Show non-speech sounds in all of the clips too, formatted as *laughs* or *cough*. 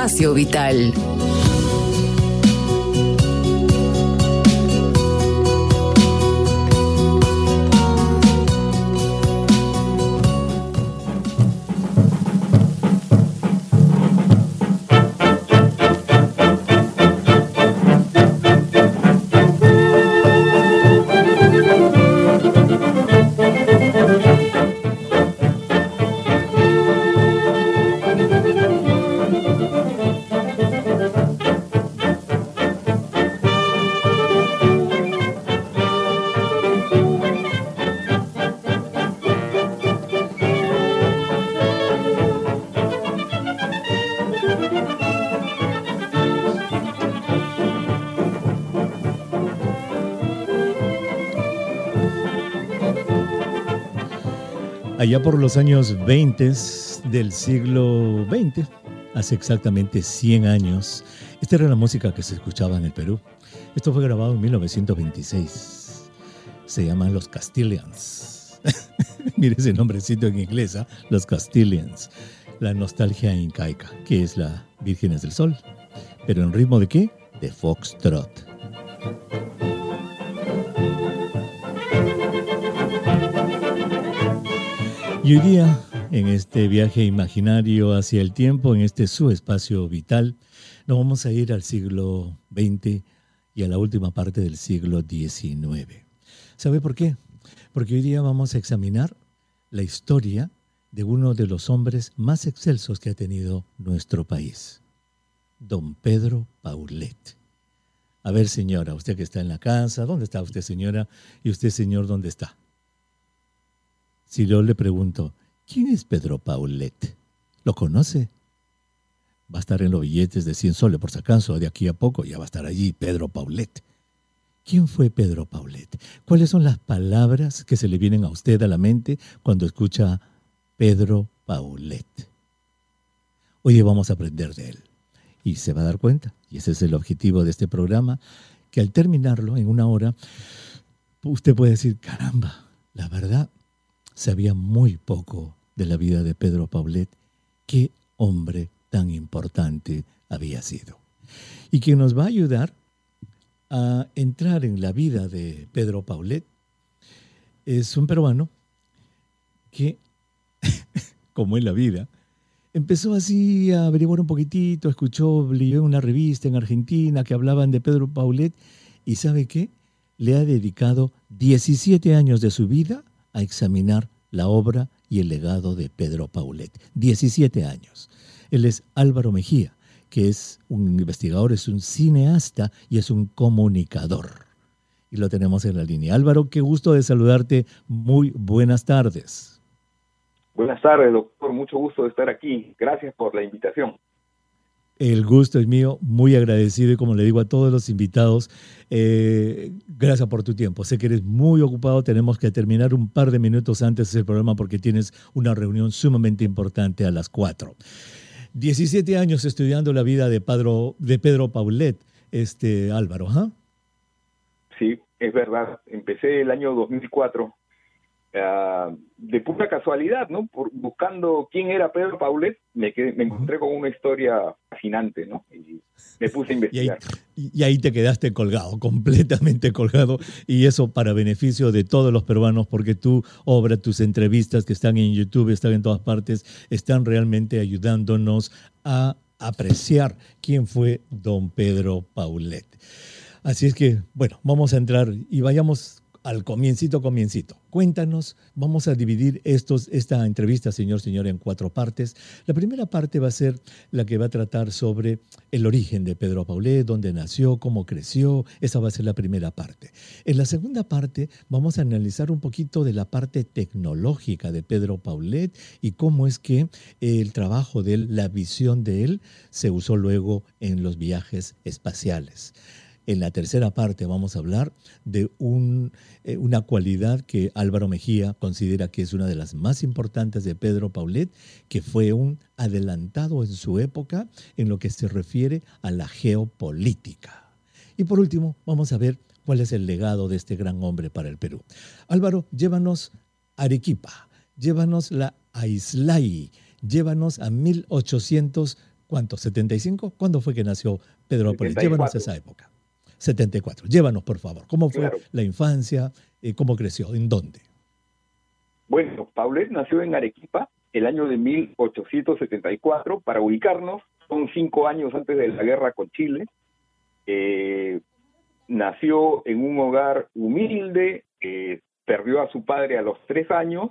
espacio vital. Allá por los años 20 del siglo XX, hace exactamente 100 años, esta era la música que se escuchaba en el Perú. Esto fue grabado en 1926. Se llaman Los Castilians. *laughs* Mire ese nombrecito en inglés, ¿ah? Los Castilians. La nostalgia incaica, que es la Vírgenes del Sol. ¿Pero en ritmo de qué? De foxtrot. Y hoy día, en este viaje imaginario hacia el tiempo, en este su espacio vital, nos vamos a ir al siglo XX y a la última parte del siglo XIX. ¿Sabe por qué? Porque hoy día vamos a examinar la historia de uno de los hombres más excelsos que ha tenido nuestro país, don Pedro Paulet. A ver, señora, usted que está en la casa, ¿dónde está usted, señora? Y usted, señor, ¿dónde está? Si yo le pregunto, ¿quién es Pedro Paulet? ¿Lo conoce? Va a estar en los billetes de 100 soles, por si acaso, de aquí a poco ya va a estar allí Pedro Paulet. ¿Quién fue Pedro Paulet? ¿Cuáles son las palabras que se le vienen a usted a la mente cuando escucha Pedro Paulet? Hoy vamos a aprender de él y se va a dar cuenta, y ese es el objetivo de este programa, que al terminarlo en una hora, usted puede decir, caramba, la verdad, sabía muy poco de la vida de Pedro Paulet, qué hombre tan importante había sido. Y quien nos va a ayudar a entrar en la vida de Pedro Paulet es un peruano que, *laughs* como en la vida, empezó así a averiguar un poquitito, escuchó, leyó una revista en Argentina que hablaban de Pedro Paulet y ¿sabe qué? Le ha dedicado 17 años de su vida a examinar la obra y el legado de Pedro Paulet. 17 años. Él es Álvaro Mejía, que es un investigador, es un cineasta y es un comunicador. Y lo tenemos en la línea. Álvaro, qué gusto de saludarte. Muy buenas tardes. Buenas tardes, doctor. Mucho gusto de estar aquí. Gracias por la invitación. El gusto es mío, muy agradecido y como le digo a todos los invitados, eh, gracias por tu tiempo. Sé que eres muy ocupado, tenemos que terminar un par de minutos antes del programa porque tienes una reunión sumamente importante a las 4. 17 años estudiando la vida de Pedro, de Pedro Paulet, este Álvaro, ¿ah? Sí, es verdad. Empecé el año 2004 De pura casualidad, ¿no? Por, buscando quién era Pedro Paulet, me, me encontré con una historia fascinante, ¿no? Y me puse a *laughs* investigar. Y ahí, te quedaste colgado, *laughs* completamente colgado, y eso para beneficio de todos los peruanos, porque tu obra, tus entrevistas que están en YouTube, están en todas partes, están realmente ayudándonos a apreciar quién fue don Pedro Paulet. Así es que, bueno, vamos a entrar y vayamos al comiencito, comiencito. Cuéntanos, vamos a dividir estos, esta entrevista, señor, señor, en cuatro partes. La primera parte va a ser la que va a tratar sobre el origen de Pedro Paulet, dónde nació, cómo creció. Esa va a ser la primera parte. En la segunda parte vamos a analizar un poquito de la parte tecnológica de Pedro Paulet y cómo es que el trabajo de él, la visión de él, se usó luego en los viajes espaciales. En la tercera parte vamos a hablar de eh, una cualidad que Álvaro Mejía considera que es una de las más importantes de Pedro Paulet, que fue un adelantado en su época en lo que se refiere a la geopolítica. Y por último, vamos a ver cuál es el legado de este gran hombre para el Perú. Álvaro, llévanos a Arequipa, llévanos la a Islay, llévanos a 1800 ¿Cuánto? ¿75? ¿Cuándo fue que nació Pedro Paulet? Llévanos a esa época. 74. Llévanos, por favor. ¿Cómo fue la infancia? Eh, ¿Cómo creció? ¿En dónde? Bueno, Paulet nació en Arequipa el año de 1874. Para ubicarnos, son cinco años antes de la guerra con Chile. Eh, nació en un hogar humilde, eh, perdió a su padre a los tres años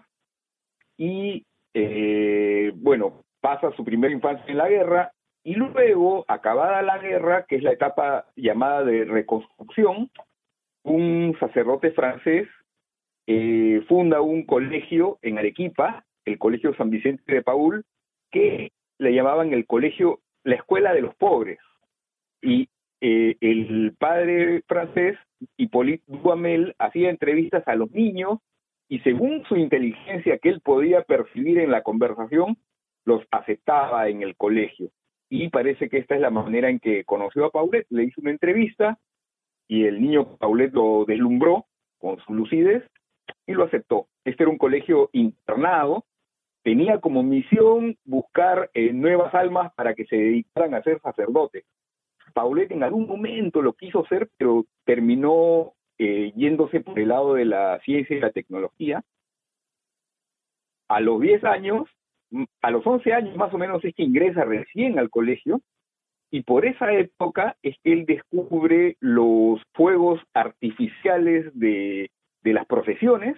y, eh, bueno, pasa su primera infancia en la guerra y luego, acabada la guerra, que es la etapa llamada de reconstrucción, un sacerdote francés eh, funda un colegio en Arequipa, el Colegio San Vicente de Paul, que le llamaban el colegio, la escuela de los pobres. Y eh, el padre francés, Hippolyte Duhamel, hacía entrevistas a los niños y según su inteligencia que él podía percibir en la conversación, los aceptaba en el colegio. Y parece que esta es la manera en que conoció a Paulet, le hizo una entrevista y el niño Paulet lo deslumbró con su lucidez y lo aceptó. Este era un colegio internado, tenía como misión buscar eh, nuevas almas para que se dedicaran a ser sacerdotes. Paulet en algún momento lo quiso ser, pero terminó eh, yéndose por el lado de la ciencia y la tecnología. A los 10 años, a los 11 años más o menos es que ingresa recién al colegio y por esa época es que él descubre los fuegos artificiales de, de las profesiones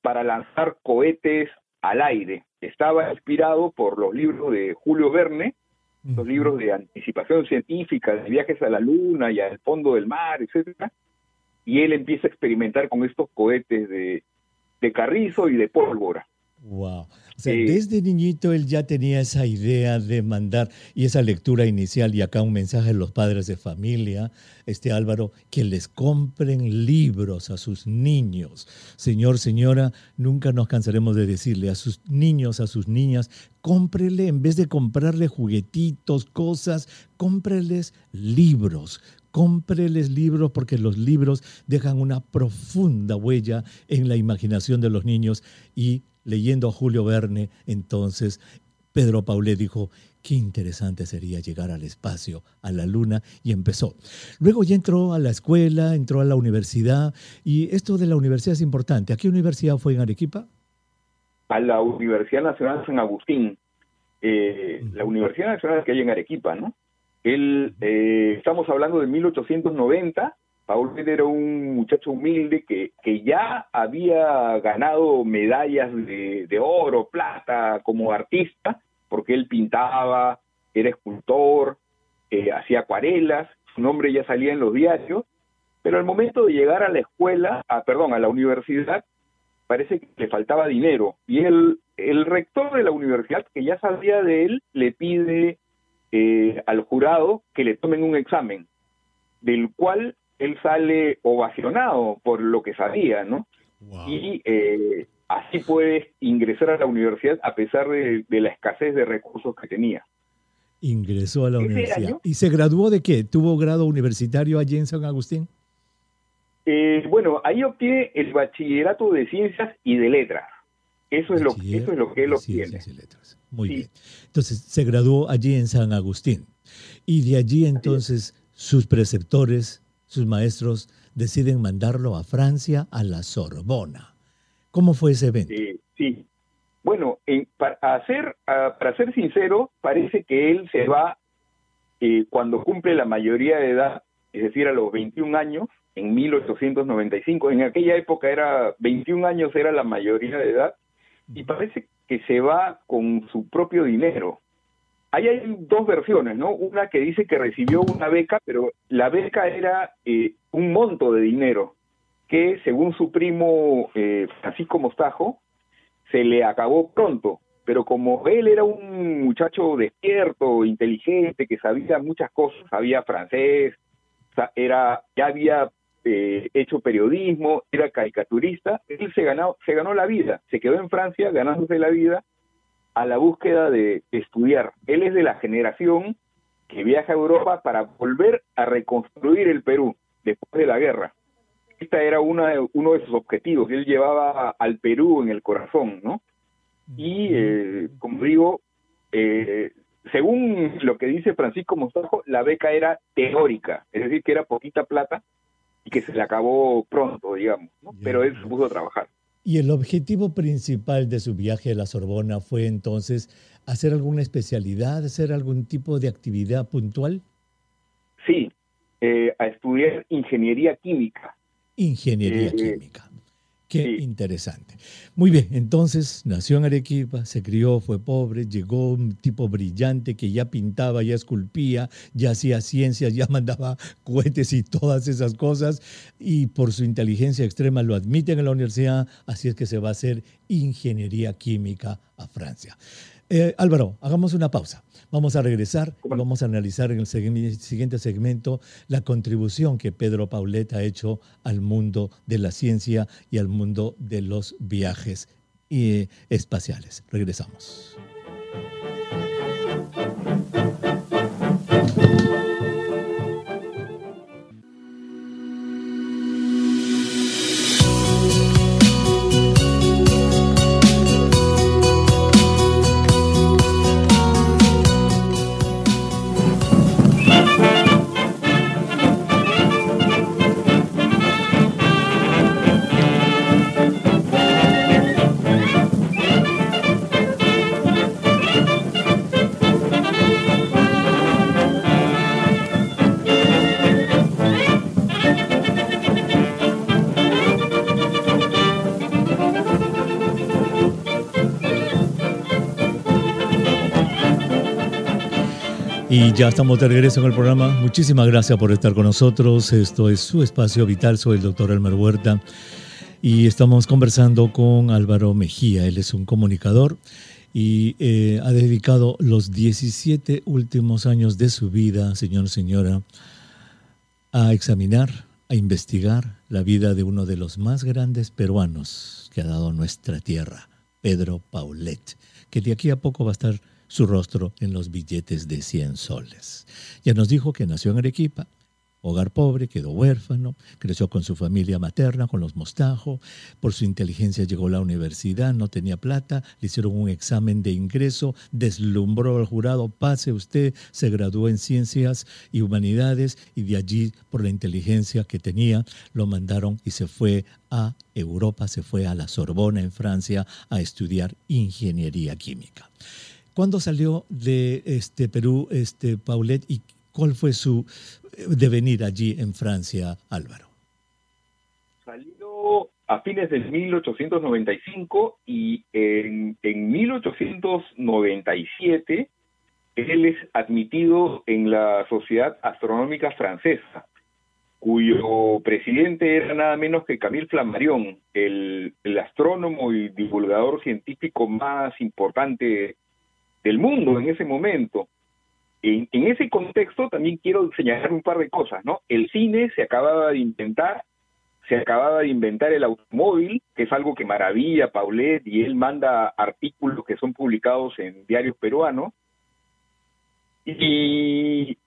para lanzar cohetes al aire. Estaba inspirado por los libros de Julio Verne, los libros de anticipación científica, de viajes a la luna y al fondo del mar, etcétera, y él empieza a experimentar con estos cohetes de, de carrizo y de pólvora. Wow. O sea, desde niñito él ya tenía esa idea de mandar y esa lectura inicial y acá un mensaje a los padres de familia, este Álvaro, que les compren libros a sus niños. Señor, señora, nunca nos cansaremos de decirle a sus niños, a sus niñas, cómprele, en vez de comprarle juguetitos, cosas, cómpreles libros, cómpreles libros porque los libros dejan una profunda huella en la imaginación de los niños y leyendo a Julio Verne, entonces Pedro Paulet dijo, qué interesante sería llegar al espacio, a la luna, y empezó. Luego ya entró a la escuela, entró a la universidad, y esto de la universidad es importante. ¿A qué universidad fue en Arequipa? A la Universidad Nacional San Agustín, eh, la Universidad Nacional que hay en Arequipa, ¿no? Él, eh, estamos hablando de 1890, Paul era un muchacho humilde que, que ya había ganado medallas de, oro, plata como artista, porque él pintaba, era escultor, eh, hacía acuarelas, su nombre ya salía en los diarios, pero al momento de llegar a la escuela, a, perdón, a la universidad, parece que le faltaba dinero. Y el, el rector de la universidad, que ya sabía de él, le pide eh, al jurado que le tomen un examen, del cual él sale ovacionado por lo que sabía, ¿no? Y eh, así puede ingresar a la universidad a pesar de, la escasez de recursos que tenía. Ingresó a la universidad. ¿Y se graduó de qué? ¿Tuvo grado universitario allí en San Agustín? Eh, bueno, ahí obtiene el bachillerato de ciencias y de letras. Eso es, lo, eso es lo que él obtiene. Y letras. Muy bien. Entonces, se graduó allí en San Agustín. Y de allí entonces sus preceptores sus maestros deciden mandarlo a Francia, a la Sorbona. ¿Cómo fue ese evento? sí. Bueno, para, ser, para ser sincero, parece que él se va eh, cuando cumple la mayoría de edad, es decir, a los 21 años, en 1895. En aquella época era 21 años era la mayoría de edad y parece que se va con su propio dinero. Ahí hay dos versiones, ¿no? Una que dice que recibió una beca, pero la beca era eh, un monto de dinero que, según su primo eh, Francisco Mostajo, se le acabó pronto. Pero como él era un muchacho despierto, inteligente, que sabía muchas cosas, sabía francés, era, ya había eh, hecho periodismo, era caricaturista, él se ganó, se ganó la vida, se quedó en Francia ganándose la vida a la búsqueda de estudiar. Él es de la generación que viaja a Europa para volver a reconstruir el Perú después de la guerra. Esta era una, uno de sus objetivos. Él llevaba al Perú en el corazón, ¿no? Y, eh, como digo, eh, según lo que dice Francisco Mostajo, la beca era teórica, es decir, que era poquita plata y que se le acabó pronto, digamos, pero él se pudo a trabajar. ¿Y el objetivo principal de su viaje a la Sorbona fue entonces hacer alguna especialidad, hacer algún tipo de actividad puntual? Sí, eh, a estudiar ingeniería química. Ingeniería eh, química. Qué interesante. Muy bien, entonces nació en Arequipa, se crió, fue pobre, llegó un tipo brillante que ya pintaba, ya esculpía, ya hacía ciencias, ya *laughs* mandaba cohetes y todas esas cosas, y por su inteligencia extrema lo admiten en la universidad, así es que se va a hacer ingeniería química a Francia. Eh, Álvaro, hagamos una pausa. Vamos a regresar y vamos a analizar en el siguiente segmento la contribución que Pedro Paulet ha hecho al mundo de la ciencia y al mundo de los viajes eh, espaciales. Regresamos. Ya estamos de regreso en el programa. Muchísimas gracias por estar con nosotros. Esto es su espacio vital. Soy el doctor Elmer Huerta y estamos conversando con Álvaro Mejía. Él es un comunicador y eh, ha dedicado los 17 últimos años de su vida, señor, señora, a examinar, a investigar la vida de uno de los más grandes peruanos que ha dado nuestra tierra, Pedro Paulet, que de aquí a poco va a estar su rostro en los billetes de 100 soles. Ya nos dijo que nació en Arequipa, hogar pobre, quedó huérfano, creció con su familia materna, con los Mostajo, por su inteligencia llegó a la universidad, no tenía plata, le hicieron un examen de ingreso, deslumbró al jurado, pase usted, se graduó en ciencias y humanidades y de allí, por la inteligencia que tenía, lo mandaron y se fue a Europa, se fue a la Sorbona en Francia a estudiar ingeniería química. ¿Cuándo salió de este Perú este Paulet y cuál fue su eh, devenir allí en Francia, Álvaro? Salió a fines del 1895 y en, en 1897 él es admitido en la Sociedad Astronómica Francesa, cuyo presidente era nada menos que Camille Flammarion, el, el astrónomo y divulgador científico más importante del mundo en ese momento. En, ese contexto también quiero señalar un par de cosas, ¿no? El cine se acababa de inventar, se acababa de inventar el automóvil, que es algo que maravilla Paulet y él manda artículos que son publicados en diarios peruanos. Y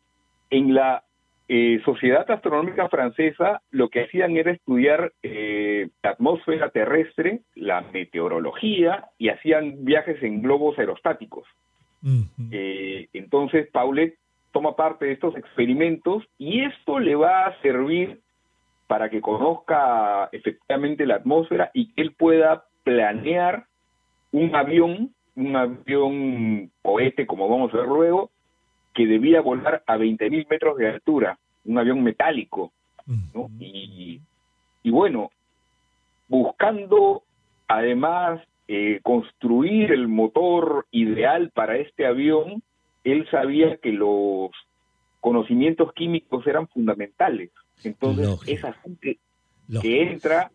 en la eh, Sociedad Astronómica Francesa lo que hacían era estudiar eh, la atmósfera terrestre, la meteorología y hacían viajes en globos aerostáticos. Eh, entonces, Paulet toma parte de estos experimentos y esto le va a servir para que conozca efectivamente la atmósfera y que él pueda planear un avión, un avión cohete, como vamos a ver luego, que debía volar a 20.000 metros de altura, un avión metálico. y, y bueno, buscando además eh, construir el motor ideal para este avión, él sabía que los conocimientos químicos eran fundamentales. Entonces, es así que, entra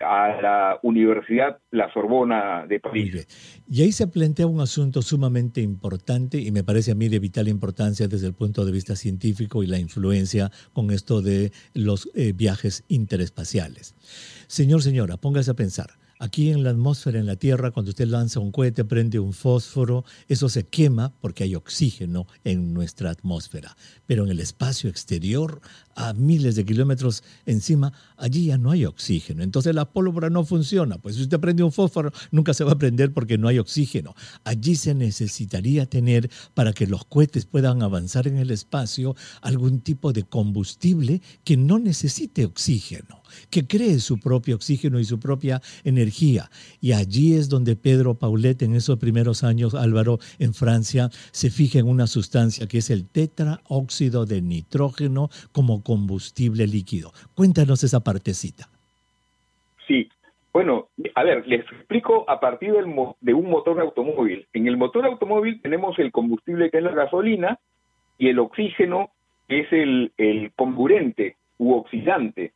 a la Universidad La Sorbona de París. Y ahí se plantea un asunto sumamente importante y me parece a mí de vital importancia desde el punto de vista científico y la influencia con esto de los eh, viajes interespaciales. Señor, señora, póngase a pensar. Aquí en la atmósfera, en la Tierra, cuando usted lanza un cohete, prende un fósforo, eso se quema porque hay oxígeno en nuestra atmósfera. Pero en el espacio exterior a miles de kilómetros encima, allí ya no hay oxígeno. Entonces la pólvora no funciona. Pues si usted prende un fósforo, nunca se va a prender porque no hay oxígeno. Allí se necesitaría tener, para que los cohetes puedan avanzar en el espacio, algún tipo de combustible que no necesite oxígeno que cree su propio oxígeno y su propia energía. Y allí es donde Pedro Paulet en esos primeros años, Álvaro, en Francia, se fija en una sustancia que es el tetraóxido de nitrógeno como combustible líquido. Cuéntanos esa partecita. Sí, bueno, a ver, les explico a partir del de un motor de automóvil. En el motor de automóvil tenemos el combustible que es la gasolina y el oxígeno que es el, el comburente u oxidante.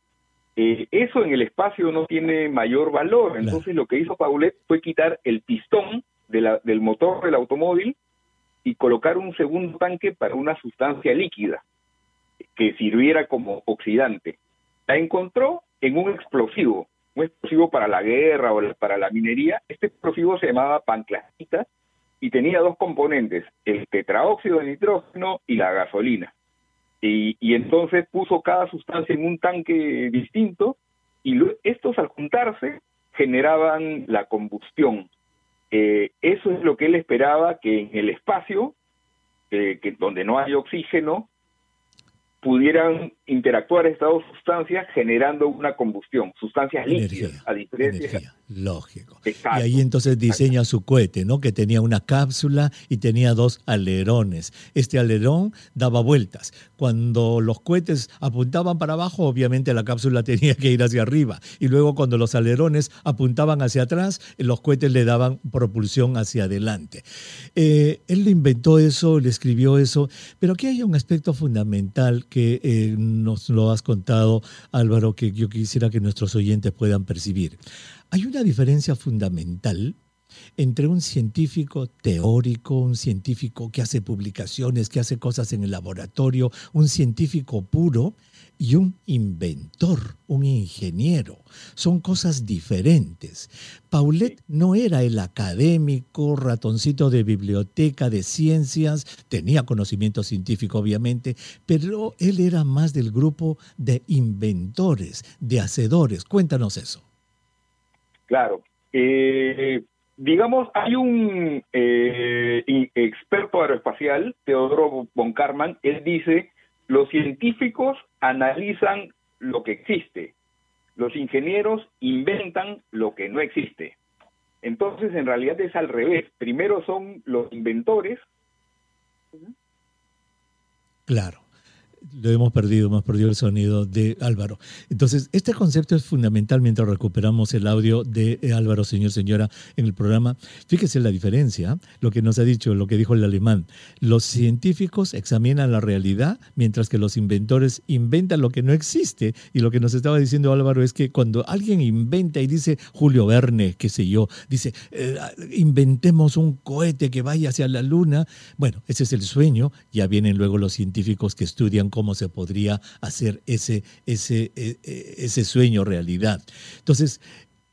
Eh, eso en el espacio no tiene mayor valor. Entonces lo que hizo Paulet fue quitar el pistón del motor del automóvil y colocar un segundo tanque para una sustancia líquida que sirviera como oxidante. La encontró en un explosivo, un explosivo para la guerra o para la minería. Este explosivo se llamaba panclasita y tenía dos componentes, el tetraóxido de nitrógeno y la gasolina. Y, entonces puso cada sustancia en un tanque distinto y estos al juntarse generaban la combustión. Eh, eso es lo que él esperaba que en el espacio, eh, donde no hay oxígeno, pudieran interactuar estas dos sustancias generando una combustión, sustancias líquidas, a diferencia. Lógico. Y ahí entonces diseña su cohete, ¿no? Que tenía una cápsula y tenía dos alerones. Este alerón daba vueltas. Cuando los cohetes apuntaban para abajo, obviamente la cápsula *laughs* tenía que ir hacia arriba. Y luego cuando los alerones apuntaban hacia atrás, los cohetes le daban propulsión hacia adelante. Eh, él lo inventó eso, le escribió eso, pero aquí hay un aspecto fundamental que eh, nos lo has contado, Álvaro, que yo quisiera que nuestros oyentes puedan percibir. Hay una diferencia fundamental entre un científico teórico, un científico que hace publicaciones, que hace cosas en el laboratorio, un científico puro y un inventor, un ingeniero. Son cosas diferentes. Paulet no era el académico, ratoncito de biblioteca de ciencias, tenía conocimiento científico obviamente, pero él era más del grupo de inventores, de hacedores. Cuéntanos eso. Claro. Eh, digamos, hay un eh, experto aeroespacial, Teodoro von Karman, él dice, los científicos analizan lo que existe, los ingenieros inventan lo que no existe. Entonces, en realidad es al revés. Primero son los inventores. Claro lo hemos perdido, hemos perdido el sonido de Álvaro. Entonces, este concepto es fundamental mientras recuperamos el audio de Álvaro, señor, señora, en el programa. Fíjese la diferencia, lo que nos ha dicho, lo que dijo el alemán. Los científicos examinan la realidad, mientras que los inventores inventan lo que no existe. Y lo que nos estaba diciendo Álvaro es que cuando alguien inventa y dice, Julio Verne, qué sé yo, dice, eh, inventemos un cohete que vaya hacia la luna, bueno, ese es el sueño, ya vienen luego los científicos que estudian cómo se podría hacer ese, ese, e, e, ese sueño realidad. Entonces,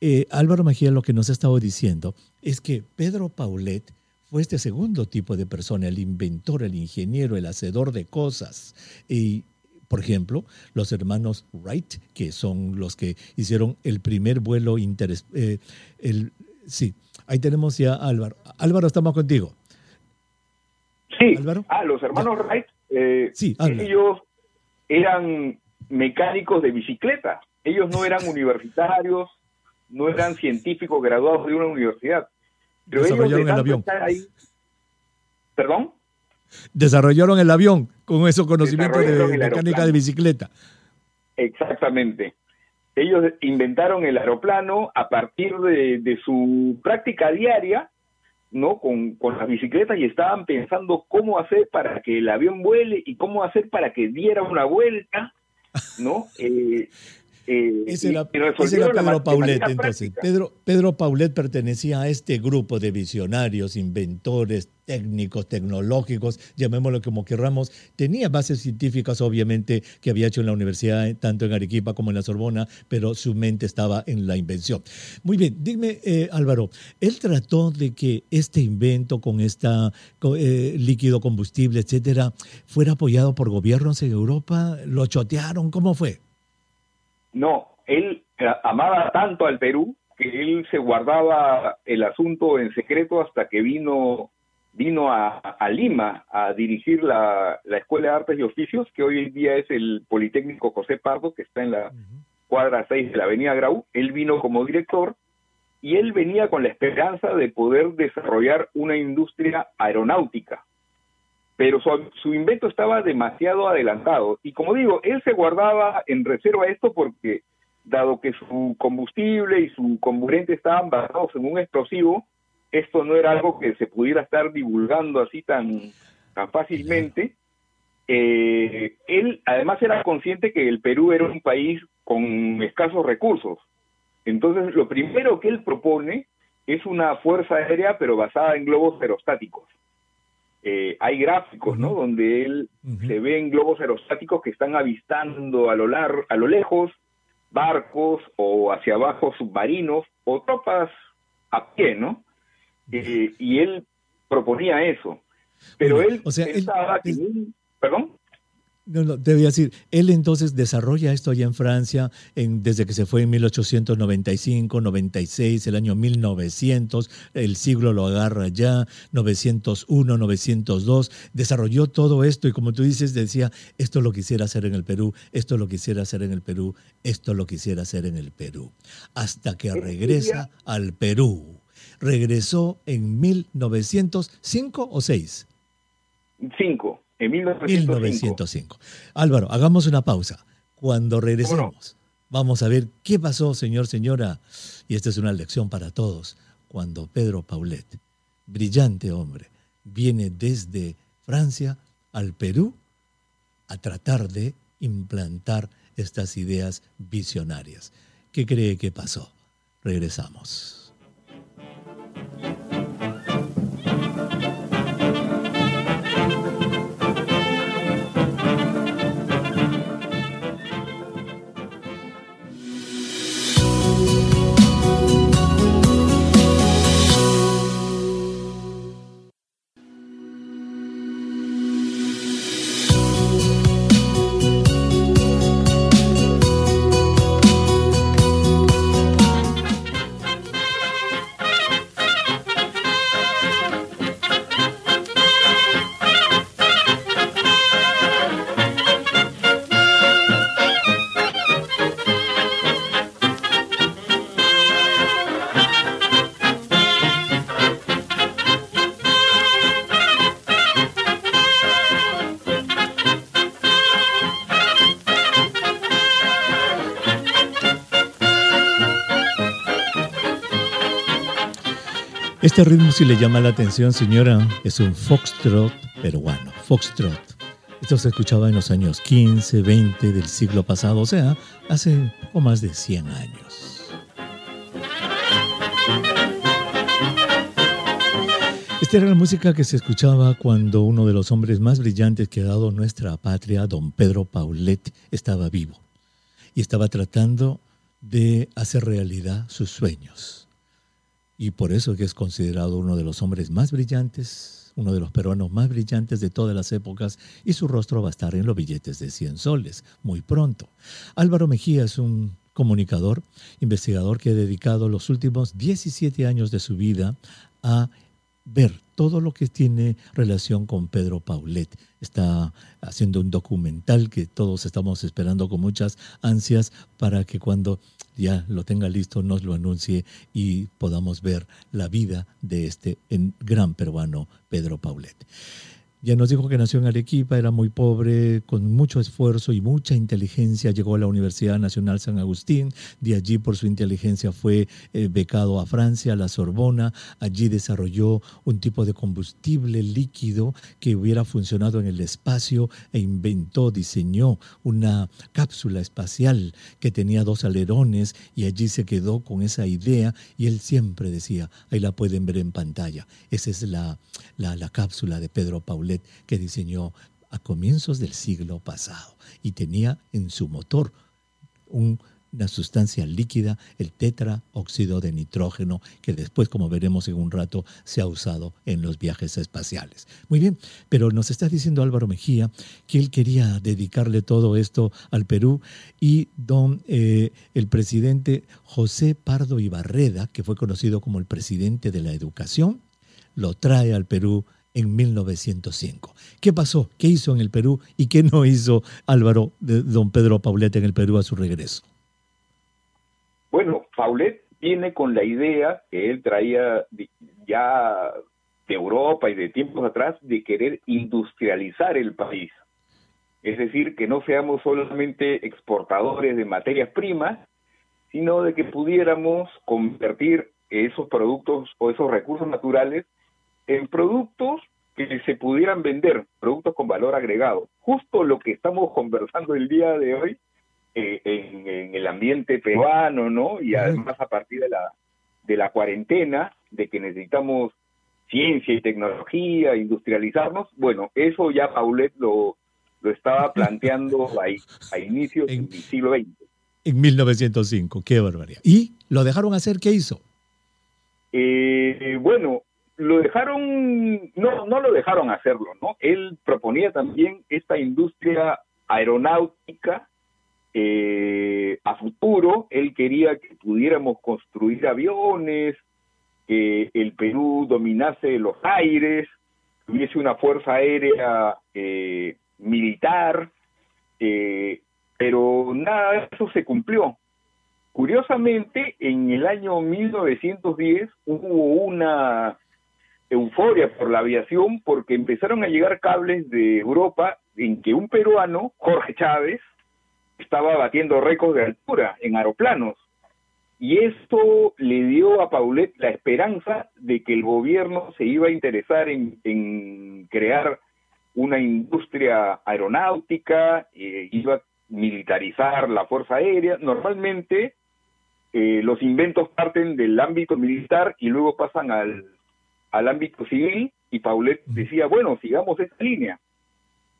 eh, Álvaro Mejía lo que nos ha estado diciendo es que Pedro Paulet fue este segundo tipo de persona, el inventor, el ingeniero, el hacedor de cosas. Y, por ejemplo, los hermanos Wright, que son los que hicieron el primer vuelo interes eh, el, sí, ahí tenemos ya a Álvaro. Álvaro, estamos contigo. Sí, ¿Álvaro? ah, los hermanos Wright eh, ellos eran mecánicos de bicicleta, ellos no eran *laughs* universitarios, no eran científicos graduados de una universidad. Pero Desarrollaron el avión. ¿Perdón? Desarrollaron el avión con esos conocimientos de mecánica de bicicleta. Exactamente. Ellos inventaron el aeroplano a partir de su práctica diaria ¿no? Con, con las bicicletas y estaban pensando cómo hacer para que el avión vuele y cómo hacer para que diera una vuelta, ¿no? Eh, Eh, ese era, Pedro Paulet, entonces. Pedro, Pedro Paulet pertenecía a este grupo de visionarios, inventores, técnicos, tecnológicos, llamémoslo como querramos. Tenía bases científicas, obviamente, que había hecho en la universidad, tanto en Arequipa como en la Sorbona, pero su mente estaba en la invención. Muy bien, dime, eh, Álvaro, él trató de que este invento con este líquido combustible, etcétera, fuera apoyado por gobiernos en Europa. ¿Lo chotearon? ¿Cómo fue? No, él eh, amaba tanto al Perú que él se guardaba el asunto en secreto hasta que vino vino a, Lima a dirigir la, Escuela de Artes y Oficios, que hoy en día es el Politécnico José Pardo, que está en la cuadra 6 de la Avenida Grau. Él vino como director y él venía con la esperanza de poder desarrollar una industria aeronáutica. Pero su, su invento estaba demasiado adelantado. Y como digo, él se guardaba en reserva esto porque, dado que su combustible y su comburente estaban basados en un explosivo, esto no era algo que se pudiera estar divulgando así tan, tan fácilmente. Eh, él además era consciente que el Perú era un país con escasos recursos. Entonces, lo primero que él propone es una fuerza aérea, pero basada en globos aerostáticos. Eh, hay gráficos, ¿no? Donde él se ve en globos aerostáticos que están avistando a lo, lar a lo lejos barcos o hacia abajo submarinos o tropas a pie, ¿no? Eh, y él proponía eso. Pero él pensaba que... ¿Perdón? No, no, te voy a decir, él entonces desarrolla esto allá en Francia en, desde que se fue en 1895, 96, el año 1900, el siglo lo agarra ya, 901, 902, desarrolló todo esto y como tú dices, decía, esto lo quisiera hacer en el Perú, esto lo quisiera hacer en el Perú, esto lo quisiera hacer en el Perú, hasta que regresa al Perú regresó en 1905 o 6? 5, en 1905. Álvaro, hagamos una pausa. Cuando regresemos, vamos a ver qué pasó, señor, señora. Y esta es una lección para todos. Cuando Pedro Paulet, brillante hombre, viene desde Francia al Perú a tratar de implantar estas ideas visionarias. ¿Qué cree que pasó? Regresamos. Este ritmo si le llama la atención, señora, es un foxtrot peruano, foxtrot. Esto se escuchaba en los años 15, 20 del siglo pasado, o sea, hace poco más de 100 años. Esta era la música que se escuchaba cuando uno de los hombres más brillantes que ha dado nuestra patria, don Pedro Paulet, estaba vivo y estaba tratando de hacer realidad sus sueños y por eso que es considerado uno de los hombres más brillantes, uno de los peruanos más brillantes de todas las épocas y su rostro va a estar en los billetes de 100 soles muy pronto. Álvaro Mejía es un comunicador, investigador que ha dedicado los últimos 17 años de su vida a ver todo lo que tiene relación con Pedro Paulet. Está haciendo un documental que todos estamos esperando con muchas ansias para que cuando ya lo tenga listo nos lo anuncie y podamos ver la vida de este gran peruano Pedro Paulet. Ya nos dijo que nació en Arequipa, era muy pobre, con mucho esfuerzo y mucha inteligencia llegó a la Universidad Nacional San Agustín. De allí, por su inteligencia, fue eh, becado a Francia, a la Sorbona. Allí desarrolló un tipo de combustible líquido que hubiera funcionado en el espacio e inventó, diseñó una cápsula espacial que tenía dos alerones y allí se quedó con esa idea y él siempre decía, ahí la pueden ver en pantalla, esa es la, la, la cápsula de Pedro Que diseñó a comienzos del siglo pasado y tenía en su motor una sustancia líquida, el tetraóxido de nitrógeno, que después, como veremos en un rato, se ha usado en los viajes espaciales. Muy bien, pero nos está diciendo Álvaro Mejía que él quería dedicarle todo esto al Perú y don eh, el presidente José Pardo Ibarreda, que fue conocido como el presidente de la educación, lo trae al Perú en 1905. ¿Qué pasó? ¿Qué hizo en el Perú y qué no hizo Álvaro de don Pedro Paulet en el Perú a su regreso? Bueno, Paulet viene con la idea que él traía ya de Europa y de tiempos atrás de querer industrializar el país. Es decir, que no seamos solamente exportadores de materias primas, sino de que pudiéramos convertir esos productos o esos recursos naturales en productos que se pudieran vender, productos con valor agregado. Justo lo que estamos *laughs* conversando el día de hoy eh, en, el ambiente peruano, ¿no? Y además a partir de la, de la cuarentena, de que necesitamos ciencia y tecnología, industrializarnos, bueno, eso ya Paulet lo, lo estaba *laughs* planteando ahí, a inicios del siglo XX. En 1905, qué barbaridad. ¿Y lo dejaron hacer? ¿Qué hizo? Eh, bueno, lo dejaron, no, no lo dejaron hacerlo, ¿no? Él proponía también esta industria aeronáutica eh, a futuro, él quería que pudiéramos construir aviones, que el Perú dominase los aires, tuviese una fuerza aérea eh, militar, eh, pero nada de eso se cumplió. Curiosamente, en el año 1910 hubo una euforia por la aviación porque empezaron a llegar cables de Europa en que un peruano, Jorge Chávez, estaba batiendo récords de altura en aeroplanos. Y esto le dio a Paulet la esperanza de que el gobierno se iba a interesar en, crear una industria aeronáutica, eh, iba a militarizar la Fuerza Aérea. Normalmente eh, los inventos parten del ámbito militar y luego pasan al al ámbito civil y Paulet decía, bueno, sigamos esta línea.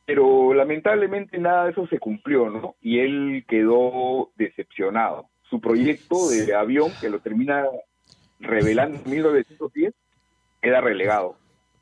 Pero lamentablemente nada de eso se cumplió, ¿no? Y él quedó decepcionado. Su proyecto de avión, que lo termina revelando en 1910, queda relegado.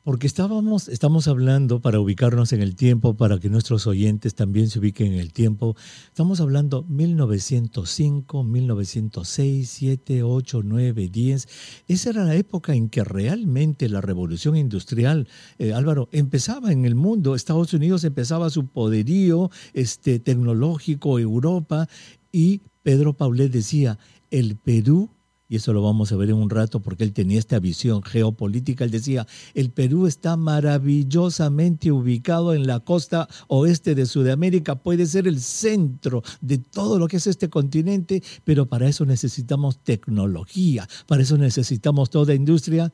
Porque estábamos, estamos hablando, para ubicarnos en el tiempo, para que nuestros oyentes también se ubiquen en el tiempo, estamos hablando 1905, 1906, 7, 8, 9, 10. Esa era la época en que realmente la revolución industrial, eh, Álvaro, empezaba en el mundo. Estados Unidos empezaba su poderío este, tecnológico, Europa, y Pedro Paulet decía, el Perú y eso lo vamos a ver en un rato porque él tenía esta visión geopolítica. Él decía, el Perú está maravillosamente ubicado en la costa oeste de Sudamérica, puede ser el centro de todo lo que es este continente, pero para eso necesitamos tecnología, para eso necesitamos toda industria.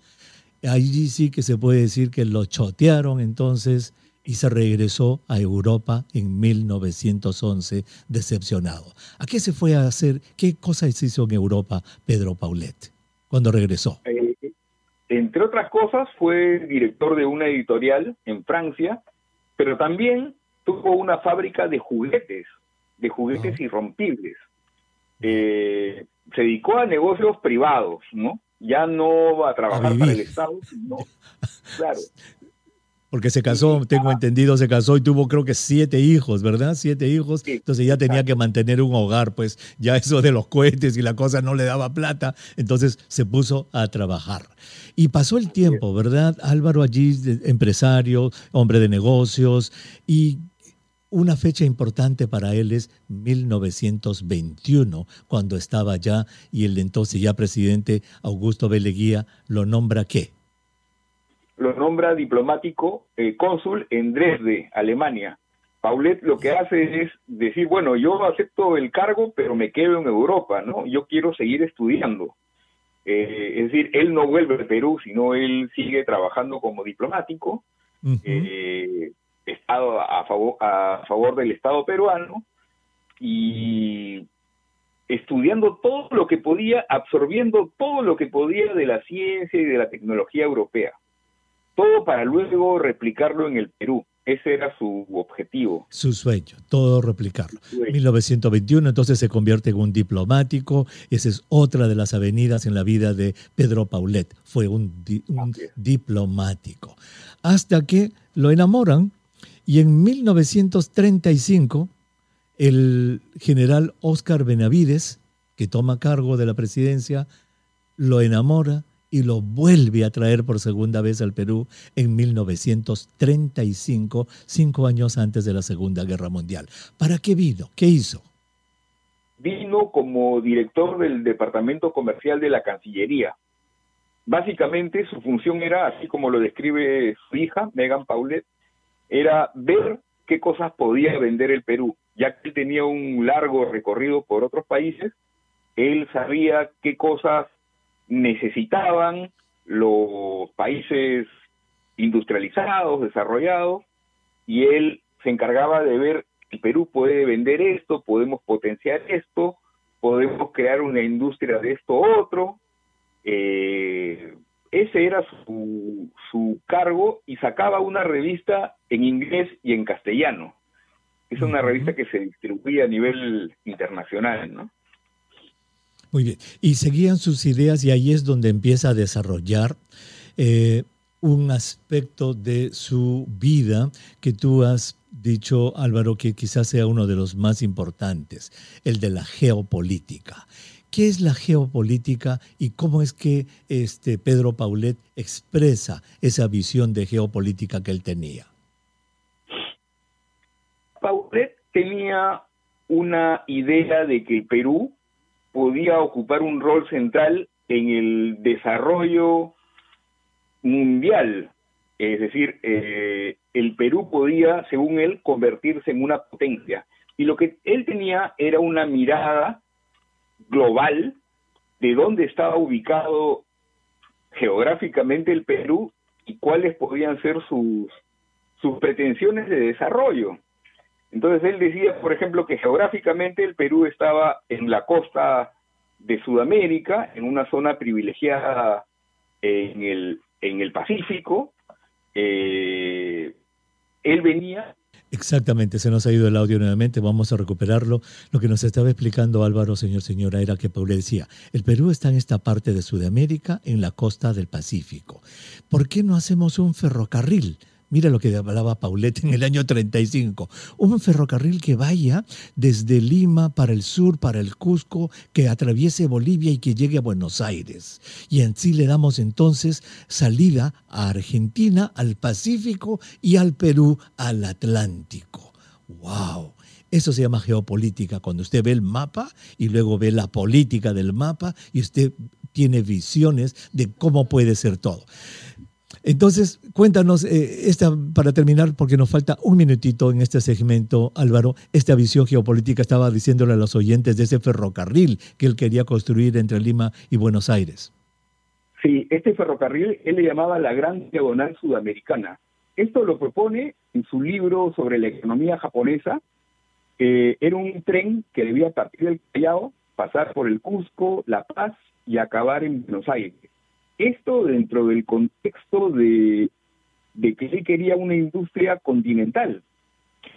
Allí sí que se puede decir que lo chotearon entonces y se regresó a Europa en 1911 decepcionado. ¿A qué se fue a hacer? ¿Qué cosas hizo en Europa Pedro Paulet cuando regresó? Eh, entre otras cosas, fue director de una editorial en Francia, pero también tuvo una fábrica de juguetes, de juguetes irrompibles. Eh, se dedicó a negocios privados, ¿no? Ya no a trabajar para el Estado, sino, *laughs* claro, porque se casó, tengo entendido, se casó y tuvo creo que siete hijos, ¿verdad? Siete hijos. Entonces ya tenía que mantener un hogar, pues ya eso de los cohetes y la cosa no le daba plata. Entonces se puso a trabajar. Y pasó el tiempo, ¿verdad? Álvaro allí, empresario, hombre de negocios y una fecha importante para él es 1921, cuando estaba allá y el entonces ya presidente Augusto Beleguía lo nombra qué? Nombra diplomático eh, cónsul en Dresde, Alemania. Paulet lo que hace es decir, bueno, yo acepto el cargo, pero me quedo en Europa, ¿no? Yo quiero seguir estudiando. Eh, es decir, él no vuelve a Perú, sino él sigue trabajando como diplomático, eh, estado a favor, a favor del Estado peruano y estudiando todo lo que podía, absorbiendo todo lo que podía de la ciencia y de la tecnología europea. Todo para luego replicarlo en el Perú. Ese era su objetivo. Su sueño, todo replicarlo. 1921 entonces se convierte en un diplomático. Esa es otra de las avenidas en la vida de Pedro Paulet. Fue un, diplomático. Hasta que lo enamoran y en 1935 el general Oscar Benavides, que toma cargo de la presidencia, lo enamora y lo vuelve a traer por segunda vez al Perú en 1935, cinco años antes de la Segunda Guerra Mundial. ¿Para qué vino? ¿Qué hizo? Vino como director del Departamento Comercial de la Cancillería. Básicamente su función era, así como lo describe su hija, Megan Paulet, era ver qué cosas podía vender el Perú, ya que él tenía un largo recorrido por otros países, él sabía qué cosas necesitaban los países industrializados, desarrollados, y él se encargaba de ver, el Perú puede vender esto, podemos potenciar esto, podemos crear una industria de esto otro. Eh, ese era su, su cargo y sacaba una revista en inglés y en castellano. Es una revista que se distribuía a nivel internacional, ¿no? Muy bien. Y seguían sus ideas y ahí es donde empieza a desarrollar eh, un aspecto de su vida que tú has dicho, Álvaro, que quizás sea uno de los más importantes, el de la geopolítica. ¿Qué es la geopolítica y cómo es que este Pedro Paulet expresa esa visión de geopolítica que él tenía? Paulet tenía una idea de que Perú podía ocupar un rol central en el desarrollo mundial. Es decir, eh, el Perú podía, según él, convertirse en una potencia. Y lo que él tenía era una mirada global de dónde estaba ubicado geográficamente el Perú y cuáles podían ser sus, sus pretensiones de desarrollo. Entonces él decía, por ejemplo, que geográficamente el Perú estaba en la costa de Sudamérica, en una zona privilegiada en el, en el Pacífico. Eh, él venía Exactamente, se nos ha ido el audio nuevamente, vamos a recuperarlo. Lo que nos estaba explicando Álvaro, señor, señora, era que Paul decía, el Perú está en esta parte de Sudamérica, en la costa del Pacífico. ¿Por qué no hacemos un ferrocarril? Mira lo que hablaba Paulette en el año 35. Un ferrocarril que vaya desde Lima para el sur, para el Cusco, que atraviese Bolivia y que llegue a Buenos Aires. Y así le damos entonces salida a Argentina, al Pacífico y al Perú, al Atlántico. ¡Wow! Eso se llama geopolítica, cuando usted ve el mapa y luego ve la política del mapa y usted tiene visiones de cómo puede ser todo. Entonces, cuéntanos, eh, esta, para terminar, porque nos falta un minutito en este segmento, Álvaro, esta visión geopolítica estaba diciéndole a los oyentes de ese ferrocarril que él quería construir entre Lima y Buenos Aires. Sí, este ferrocarril él le llamaba la Gran Diagonal Sudamericana. Esto lo propone en su libro sobre la economía japonesa. era un tren que debía partir del Callao, pasar por el Cusco, La Paz y acabar en Buenos Aires. Esto dentro del contexto de, que él quería una industria continental.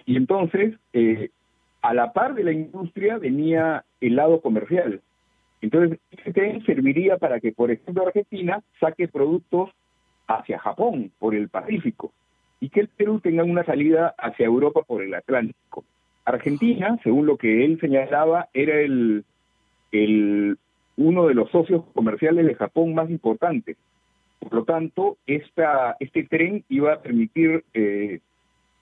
Y entonces, eh, a la par de la industria venía el lado comercial. Entonces, este serviría para que, por ejemplo, Argentina saque productos hacia Japón por el Pacífico y que el Perú tenga una salida hacia Europa por el Atlántico. Argentina, según lo que él señalaba, era el, el uno de los socios comerciales de Japón más importantes. Por lo tanto, esta, este tren iba a permitir eh,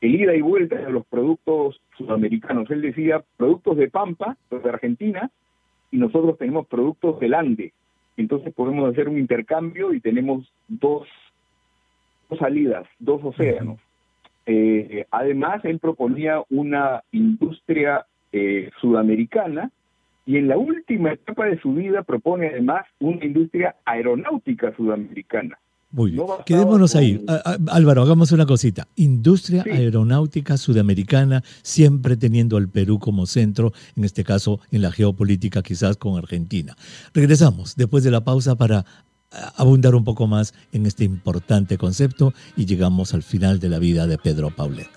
el ida y vuelta de los productos sudamericanos. Él decía productos de Pampa, los de Argentina, y nosotros tenemos productos del Ande. Entonces podemos hacer un intercambio y tenemos dos, dos salidas, dos océanos. Eh, además, él proponía una industria eh, sudamericana y en la última etapa de su vida propone además una industria aeronáutica sudamericana. Muy bien. Quedémonos ahí. Álvaro, hagamos una cosita. Industria aeronáutica sudamericana, siempre teniendo al Perú como centro, en este caso en la geopolítica quizás con Argentina. Regresamos después de la pausa para abundar un poco más en este importante concepto y llegamos al final de la vida de Pedro Paulet.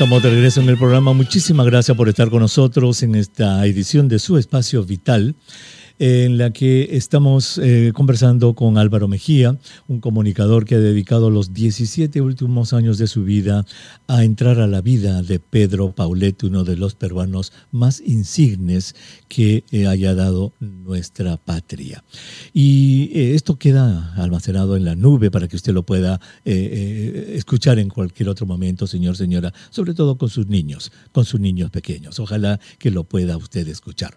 Estamos de regreso en el programa. Muchísimas gracias por estar con nosotros en esta edición de su espacio vital en la que estamos eh, conversando con Álvaro Mejía, un comunicador que ha dedicado los 17 últimos años de su vida a entrar a la vida de Pedro Paulet, uno de los peruanos más insignes que eh, haya dado nuestra patria. Y eh, esto queda almacenado en la nube para que usted lo pueda escuchar en cualquier otro momento, señor, señora, sobre todo con sus niños, con sus niños pequeños. Ojalá que lo pueda usted escuchar.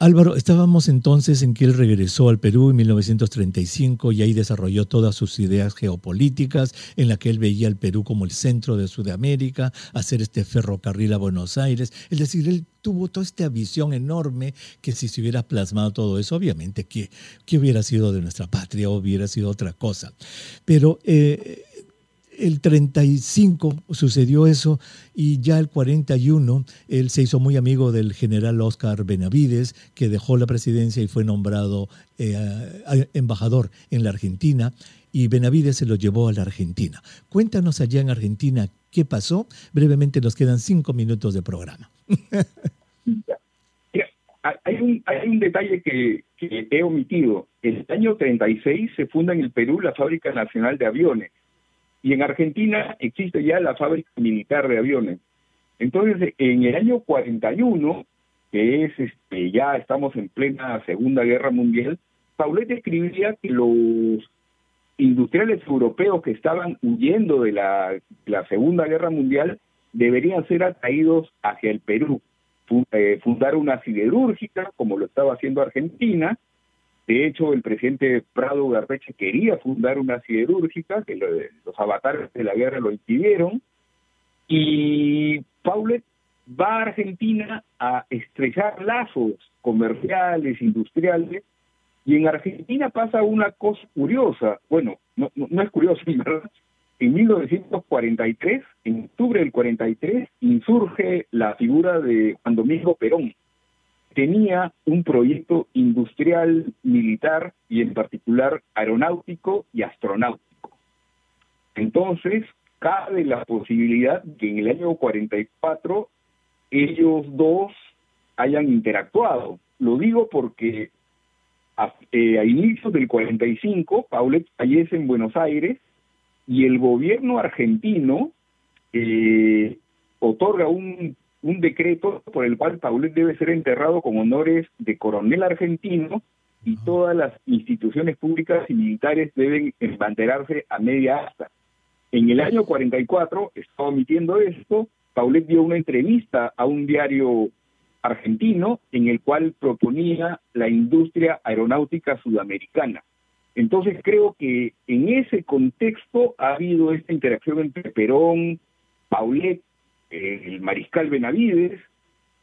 Álvaro, estábamos entonces en que él regresó al Perú en 1935 y ahí desarrolló todas sus ideas geopolíticas, en la que él veía al Perú como el centro de Sudamérica, hacer este ferrocarril a Buenos Aires. Es decir, él tuvo toda esta visión enorme que si se hubiera plasmado todo eso, obviamente que, hubiera sido de nuestra patria, hubiera sido otra cosa. Pero eh, el 35 sucedió eso y ya el 41 él se hizo muy amigo del general Oscar Benavides, que dejó la presidencia y fue nombrado eh, embajador en la Argentina y Benavides se lo llevó a la Argentina. Cuéntanos allá en Argentina qué pasó. Brevemente nos quedan cinco minutos de programa. *laughs* hay, un, hay un detalle que, que he omitido. En el año 36 se funda en el Perú la Fábrica Nacional de Aviones y en Argentina existe ya la fábrica militar de aviones. Entonces, en el año 41, que es este, ya estamos en plena Segunda Guerra Mundial, Paulet escribía que los industriales europeos que estaban huyendo de la, la Segunda Guerra Mundial deberían ser atraídos hacia el Perú, eh, fundar una siderúrgica, como lo estaba haciendo Argentina, de hecho, el presidente Prado Garreche quería fundar una siderúrgica, que los avatares de la guerra lo impidieron, y Paulet va a Argentina a estrechar lazos comerciales, industriales, y en Argentina pasa una cosa curiosa, bueno, no, no, es curioso, *laughs* ¿verdad? En 1943, en octubre del 43, insurge la figura de Juan Domingo Perón, tenía un proyecto industrial militar y en particular aeronáutico y astronáutico. Entonces, cabe la posibilidad que en el año 44 ellos dos hayan interactuado. Lo digo porque a, eh, inicios del 45, Paulet fallece en Buenos Aires y el gobierno argentino eh, otorga un un decreto por el cual Paulet debe ser enterrado con honores de coronel argentino y todas las instituciones públicas y militares deben embanderarse a media asta. En el año 44, estaba omitiendo esto, Paulet dio una entrevista a un diario argentino en el cual proponía la industria aeronáutica sudamericana. Entonces creo que en ese contexto ha habido esta interacción entre Perón, Paulet el mariscal Benavides,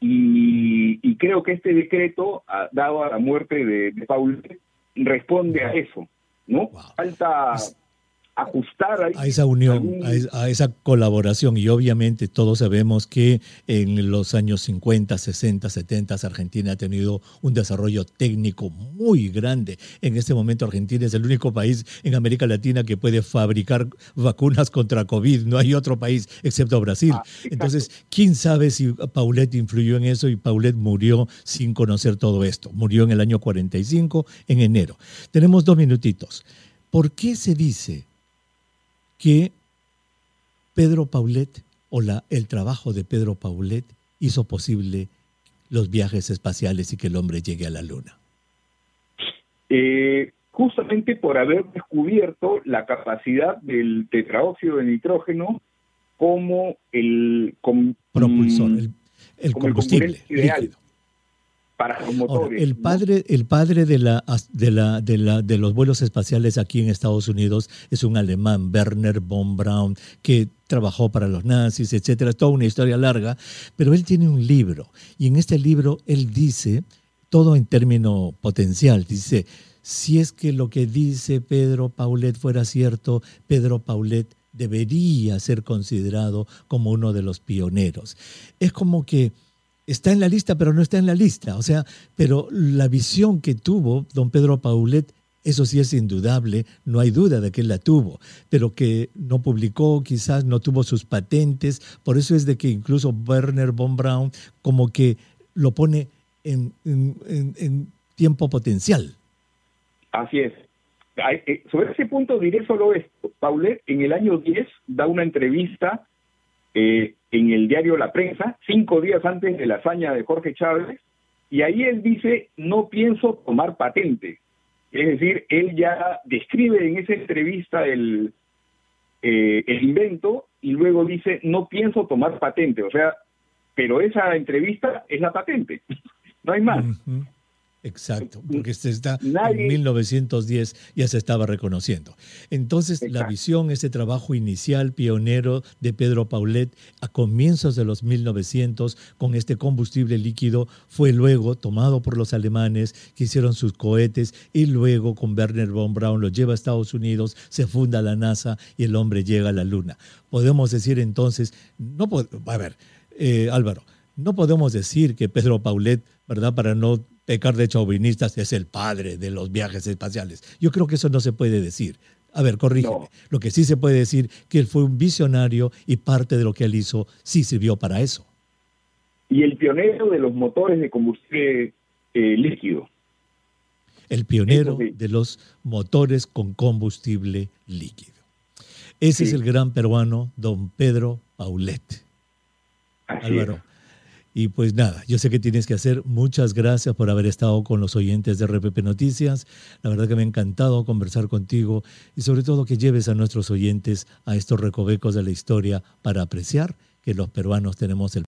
y, creo que este decreto, dado a la muerte de, Paul, responde a eso, ¿no? Falta, ajustar a esa unión, a, esa colaboración. Y obviamente todos sabemos que en los años 50, 60, 70 Argentina ha tenido un desarrollo técnico muy grande. En este momento Argentina es el único país en América Latina que puede fabricar vacunas contra COVID. No hay otro país excepto Brasil. Ah, Entonces, ¿quién sabe si Paulette influyó en eso y Paulette murió sin conocer todo esto? Murió en el año 45, en enero. Tenemos dos minutitos. ¿Por qué se dice que Pedro Paulet o la, el trabajo de Pedro Paulet hizo posible los viajes espaciales y que el hombre llegue a la Luna? Eh, justamente por haber descubierto la capacidad del tetraóxido de nitrógeno como el propulsor, el, combustible ideal para el padre, el padre de, la, de, la, de, la, de los vuelos espaciales aquí en Estados Unidos es un alemán, Werner von Braun, que trabajó para los nazis, etcétera. toda una historia larga, pero él tiene un libro y en este libro él dice todo en término potencial. Dice, si es que lo que dice Pedro Paulet fuera cierto, Pedro Paulet debería ser considerado como uno de los pioneros. Es como que está en la lista, pero no está en la lista. O sea, pero la visión que tuvo don Pedro Paulet, eso sí es indudable, no hay duda de que él la tuvo, pero que no publicó, quizás no tuvo sus patentes, por eso es de que incluso Werner von Braun como que lo pone en, tiempo potencial. Así es. Eh, sobre ese punto diré solo esto. Paulet en el año 10 da una entrevista eh, en el diario La Prensa, cinco días antes de la hazaña de Jorge Chávez, y ahí él dice, no pienso tomar patente. Es decir, él ya describe en esa entrevista el, eh, invento y luego dice, no pienso tomar patente. O sea, pero esa entrevista es la patente. *laughs* no hay más. Exacto, porque se está en 1910 ya se estaba reconociendo. Entonces, la visión, ese trabajo inicial pionero de Pedro Paulet a comienzos de los 1900 con este combustible líquido fue luego tomado por los alemanes que hicieron sus cohetes y luego con Werner von Braun lo lleva a Estados Unidos, se funda la NASA y el hombre llega a la Luna. Podemos decir entonces, no a ver, eh, Álvaro, no podemos decir que Pedro Paulet, ¿verdad? Para no pecar de chauvinistas, es el padre de los viajes espaciales. Yo creo que eso no se puede decir. A ver, corrígeme. Lo que sí se puede decir que él fue un visionario y parte de lo que él hizo sí sirvió para eso. Y el pionero de los motores de combustible eh, líquido. El pionero de los motores con combustible líquido. Ese es el gran peruano, don Pedro Paulet. Álvaro, y pues nada, yo sé que tienes que hacer. Muchas gracias por haber estado con los oyentes de RPP Noticias. La verdad que me ha encantado conversar contigo y sobre todo que lleves a nuestros oyentes a estos recovecos de la historia para apreciar que los peruanos tenemos el